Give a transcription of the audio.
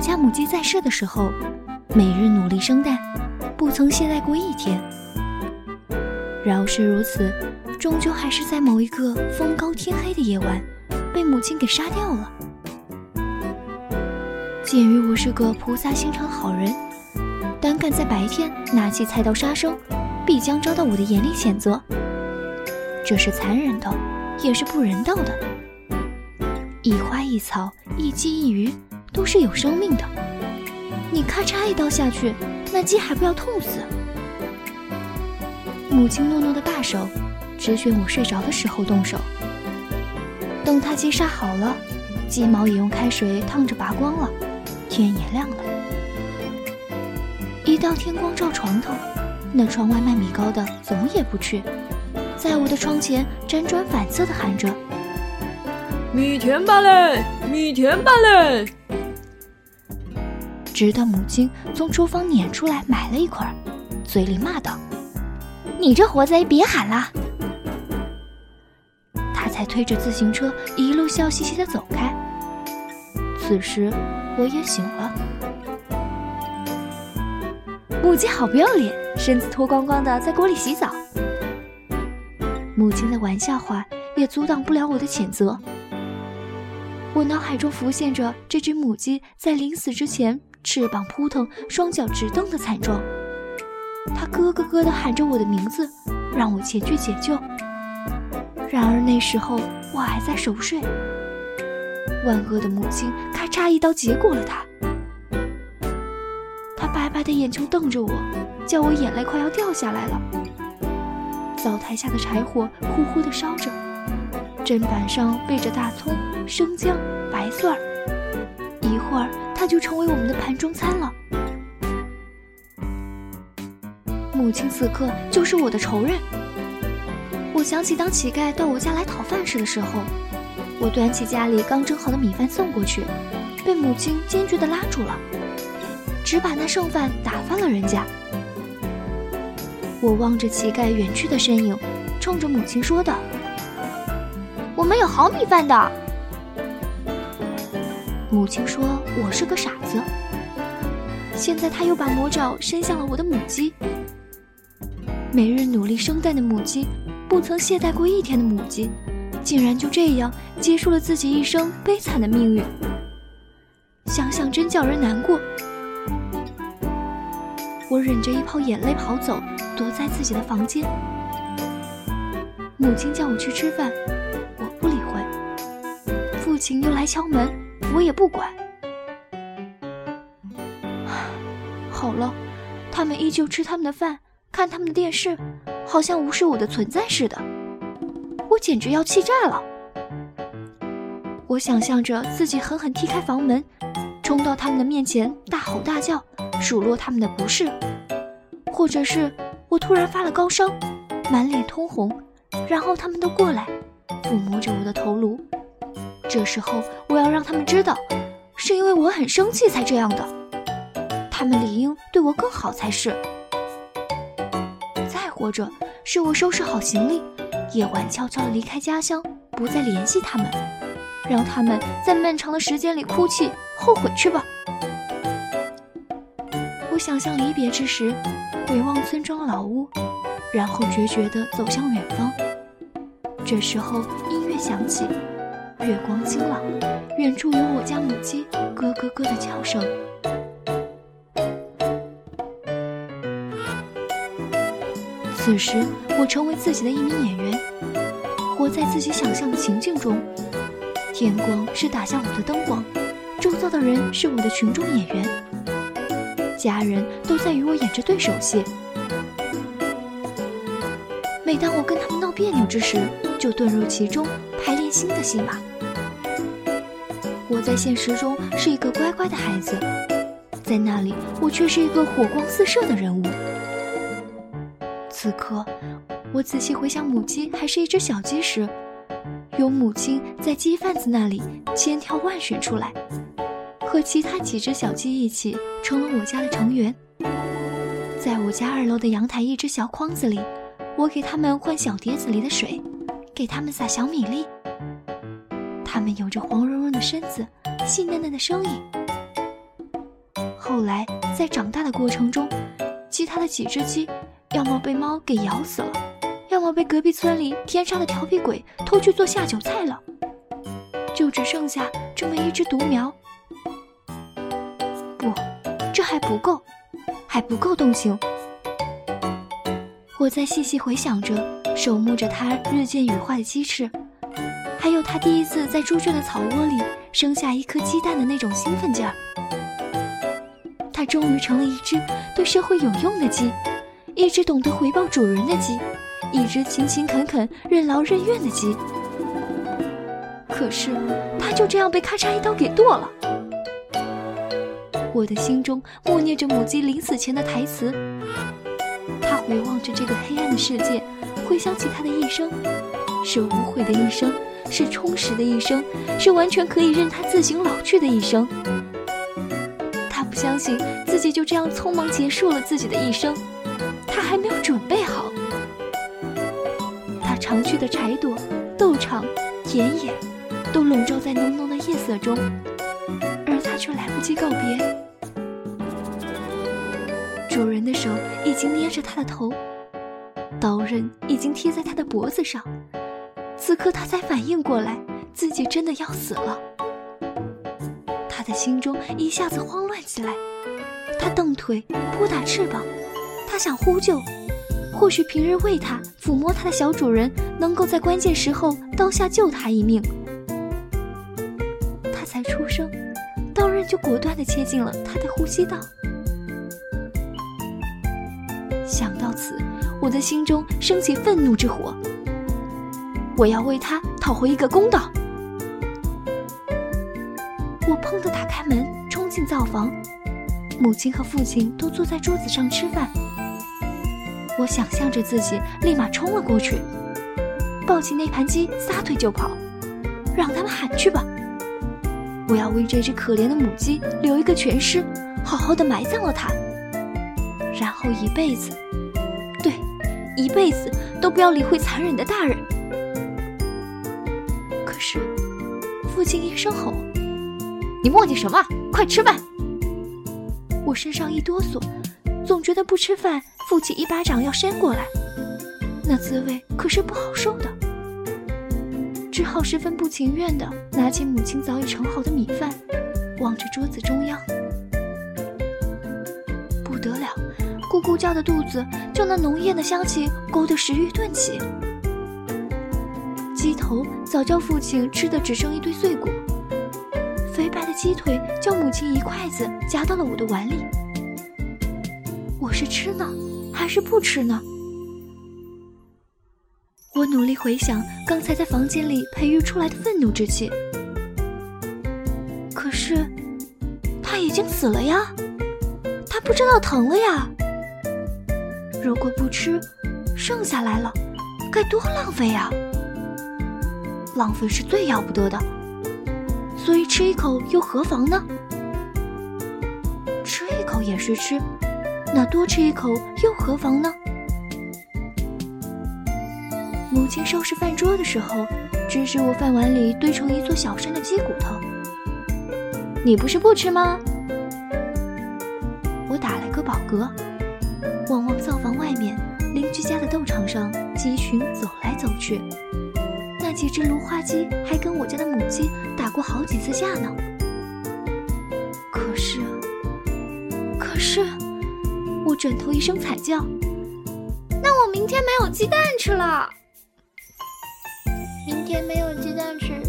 我家母鸡在世的时候，每日努力生蛋，不曾懈怠过一天。饶是如此，终究还是在某一个风高天黑的夜晚，被母亲给杀掉了。鉴于我是个菩萨心肠好人，胆敢在白天拿起菜刀杀生，必将遭到我的严厉谴责。这是残忍的，也是不人道的。一花一草，一鸡一鱼，都是有生命的。你咔嚓一刀下去，那鸡还不要痛死？母亲诺诺的大手，只选我睡着的时候动手。等他鸡杀好了，鸡毛也用开水烫着拔光了，天也亮了。一到天光照床头，那窗外卖米糕的总也不去，在我的窗前辗转反侧的喊着。米甜吧嘞，米甜吧嘞！直到母亲从厨房撵出来买了一块，嘴里骂道：“你这活贼，别喊了！”他才推着自行车一路笑嘻嘻的走开。此时我也醒了。母鸡好不要脸，身子脱光光的在锅里洗澡。母亲的玩笑话也阻挡不了我的谴责。我脑海中浮现着这只母鸡在临死之前翅膀扑腾、双脚直蹬的惨状，它咯咯咯地喊着我的名字，让我前去解救。然而那时候我还在熟睡，万恶的母亲咔嚓一刀结果了它。他白白的眼球瞪着我，叫我眼泪快要掉下来了。灶台下的柴火呼呼地烧着。砧板上备着大葱、生姜、白蒜儿，会儿它就成为我们的盘中餐了。母亲此刻就是我的仇人。我想起当乞丐到我家来讨饭吃的时候，我端起家里刚蒸好的米饭送过去，被母亲坚决地拉住了，只把那剩饭打发了人家。我望着乞丐远去的身影，冲着母亲说道。我们有好米饭的。母亲说我是个傻子。现在他又把魔爪伸向了我的母鸡。每日努力生蛋的母鸡，不曾懈怠过一天的母鸡，竟然就这样结束了自己一生悲惨的命运。想想真叫人难过。我忍着一泡眼泪跑走，躲在自己的房间。母亲叫我去吃饭。我不理会。父亲又来敲门，我也不管。好了，他们依旧吃他们的饭，看他们的电视，好像无视我的存在似的。我简直要气炸了。我想象着自己狠狠踢开房门，冲到他们的面前，大吼大叫，数落他们的不是，或者是我突然发了高烧，满脸通红，然后他们都过来，抚摸着我的头颅。这时候，我要让他们知道，是因为我很生气才这样的。他们理应对我更好才是。再或者，是我收拾好行李，夜晚悄悄地离开家乡，不再联系他们，让他们在漫长的时间里哭泣后悔去吧。我想象离别之时，回望村庄老屋，然后决绝地走向远方。这时候，音乐响起。月光清朗，远处有我家母鸡咯咯咯的叫声。此时，我成为自己的一名演员，活在自己想象的情境中。天光是打向我的灯光，周遭的人是我的群众演员，家人都在与我演着对手戏。每当我跟他们闹别扭之时，就遁入其中，排练新的戏码。我在现实中是一个乖乖的孩子，在那里我却是一个火光四射的人物。此刻，我仔细回想母鸡还是一只小鸡时，有母亲在鸡贩子那里千挑万选出来，和其他几只小鸡一起成了我家的成员。在我家二楼的阳台一只小筐子里，我给它们换小碟子里的水，给它们撒小米粒。它们有着黄茸茸的身子，细嫩嫩的声音。后来在长大的过程中，其他的几只鸡，要么被猫给咬死了，要么被隔壁村里天杀的调皮鬼偷去做下酒菜了，就只剩下这么一只独苗。不，这还不够，还不够动情。我在细细回想着，守护着它日渐羽化的鸡翅，他第一次在猪圈的草窝里生下一颗鸡蛋的那种兴奋劲儿。它终于成了一只对社会有用的鸡，一只懂得回报主人的鸡，一只勤勤恳恳、任劳任怨的鸡。可是，它就这样被咔嚓一刀给剁了。我的心中默念着母鸡临死前的台词。他回望着这个黑暗的世界，回想起他的一生，是无悔的一生，是充实的一生，是完全可以任他自行老去的一生。他不相信自己就这样匆忙结束了自己的一生，他还没有准备好。他常去的柴垛、豆场、田野，都笼罩在浓浓的夜色中，而他却来不及告别。主人的手已经捏着他的头，刀刃已经贴在他的脖子上。此刻他才反应过来，自己真的要死了。他的心中一下子慌乱起来。他蹬腿，扑打翅膀，他想呼救。或许平日喂他、抚摸他的小主人，能够在关键时候刀下救他一命。他才出生，刀刃就果断地切进了他的呼吸道。想到此，我的心中升起愤怒之火。我要为他讨回一个公道。我砰的打开门，冲进灶房，母亲和父亲都坐在桌子上吃饭。我想象着自己立马冲了过去，抱起那盘鸡，撒腿就跑，让他们喊去吧。我要为这只可怜的母鸡留一个全尸，好好的埋葬了它。然后一辈子，对，一辈子都不要理会残忍的大人。父亲一声吼：“你磨叽什么？快吃饭！”我身上一哆嗦，总觉得不吃饭，父亲一巴掌要扇过来，那滋味可是不好受的。只好十分不情愿地拿起母亲早已盛好的米饭，望着桌子中央。不得了咕咕叫的肚子，就那浓艳的香气勾得食欲顿起。鸡头早叫父亲吃的只剩一堆碎骨，肥白的鸡腿叫母亲一筷子夹到了我的碗里。我是吃呢，还是不吃呢？我努力回想刚才在房间里培育出来的愤怒之气，可是他已经死了呀，他不知道疼了呀。如果不吃，剩下来了，该多浪费呀！浪费是最要不得的，所以吃一口又何妨呢？吃一口也是吃，那多吃一口又何妨呢？母亲收拾饭桌的时候，指指我饭碗里堆成一座小山的鸡骨头。你不是不吃吗？我打了个饱嗝。望望灶房外面，邻居家的斗场上，鸡群走来走去。那几只芦花鸡还跟我家的母鸡打过好几次架呢。可是，可是，我转头一声惨叫：“那我明天没有鸡蛋吃了！明天没有鸡蛋吃，